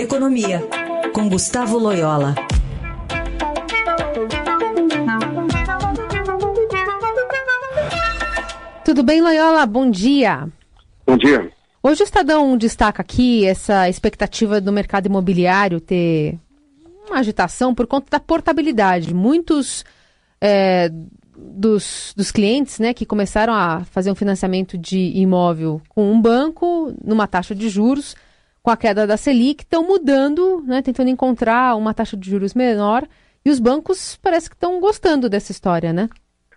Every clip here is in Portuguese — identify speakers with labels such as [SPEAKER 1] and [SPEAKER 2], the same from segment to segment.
[SPEAKER 1] Economia, com Gustavo Loyola.
[SPEAKER 2] Tudo bem, Loyola? Bom dia.
[SPEAKER 3] Bom dia.
[SPEAKER 2] Hoje o Estadão destaca aqui essa expectativa do mercado imobiliário ter uma agitação por conta da portabilidade. Muitos é, dos, dos clientes né, que começaram a fazer um financiamento de imóvel com um banco, numa taxa de juros, com a queda da Selic, estão mudando, né, tentando encontrar uma taxa de juros menor. E os bancos parece que estão gostando dessa história, né?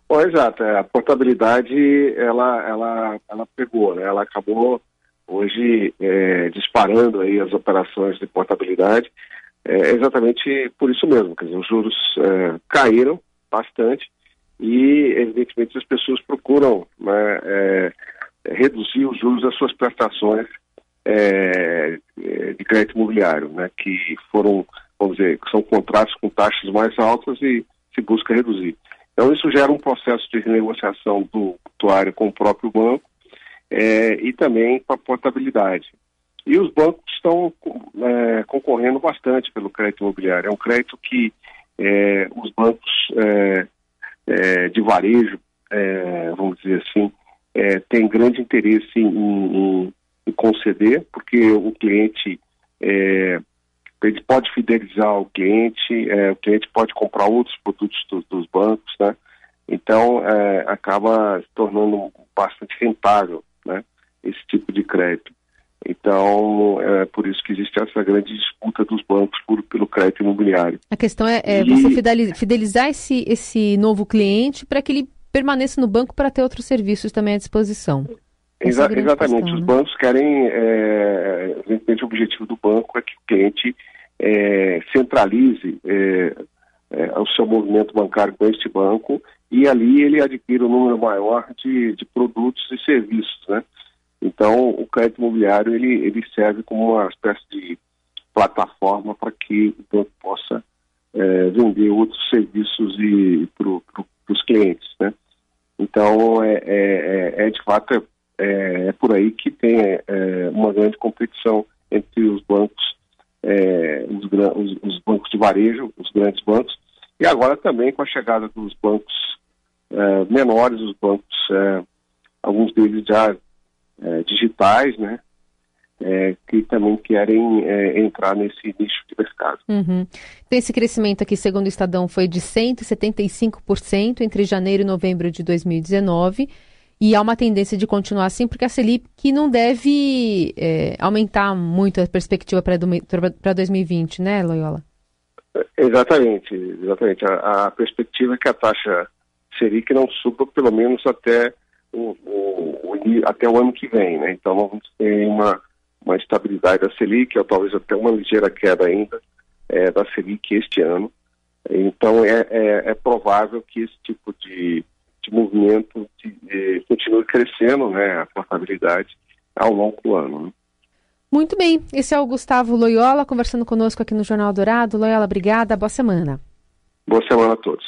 [SPEAKER 3] Bom, exato. É, a portabilidade, ela, ela, ela pegou, né? Ela acabou hoje é, disparando aí as operações de portabilidade. É exatamente por isso mesmo, quer dizer, os juros é, caíram bastante e, evidentemente, as pessoas procuram né, é, reduzir os juros das suas prestações crédito imobiliário, né, que foram, vamos dizer, que são contratos com taxas mais altas e se busca reduzir. Então, isso gera um processo de renegociação do mutuário com o próprio banco é, e também com a portabilidade. E os bancos estão é, concorrendo bastante pelo crédito imobiliário. É um crédito que é, os bancos é, é, de varejo, é, vamos dizer assim, têm grande interesse em, em, em, conceder, porque o cliente ele pode fidelizar o cliente, o cliente pode comprar outros produtos do, dos bancos, né? Então acaba se tornando bastante rentável, né? Esse tipo de crédito. Então, é por isso que existe essa grande disputa dos bancos por, pelo crédito imobiliário.
[SPEAKER 2] A questão é, é e... você fidelizar esse, esse novo cliente para que ele permaneça no banco para ter outros serviços também à disposição.
[SPEAKER 3] Exa é exatamente. Questão, Os né? bancos querem, é, evidentemente, o objetivo do banco é que o cliente é, centralize é, é, o seu movimento bancário com este banco e ali ele adquire um número maior de, de produtos e serviços, né? Então, o crédito imobiliário ele, ele serve como uma espécie de plataforma para que o banco possa é, vender outros serviços para pro, os clientes, né? Então, é, é, é, de fato, aí que tem é, uma grande competição entre os bancos, os, os, os, bancos de varejo, os grandes bancos, e agora também com a chegada dos bancos menores, os bancos, alguns deles já é, digitais, né? É, que também querem é, entrar nesse nicho de mercado.
[SPEAKER 2] Uhum. Então, esse crescimento aqui, segundo o Estadão, foi de 175% entre janeiro e novembro de 2019. E há uma tendência de continuar assim, porque a Selic não deve é, aumentar muito a perspectiva para 2020, né, Loyola?
[SPEAKER 3] Exatamente, exatamente. A, a, perspectiva é que a taxa Selic não suba pelo menos até o, o, o, até o ano que vem, né? Então vamos ter uma, uma estabilidade da Selic, ou talvez até uma ligeira queda ainda é, da Selic este ano. Então é, é, é provável que esse tipo de, de movimento crescendo, né? A portabilidade ao longo do ano. Né?
[SPEAKER 2] Muito bem, esse é o Gustavo Loyola conversando conosco aqui no Jornal Dourado. Loyola, obrigada, boa semana.
[SPEAKER 3] Boa semana a todos.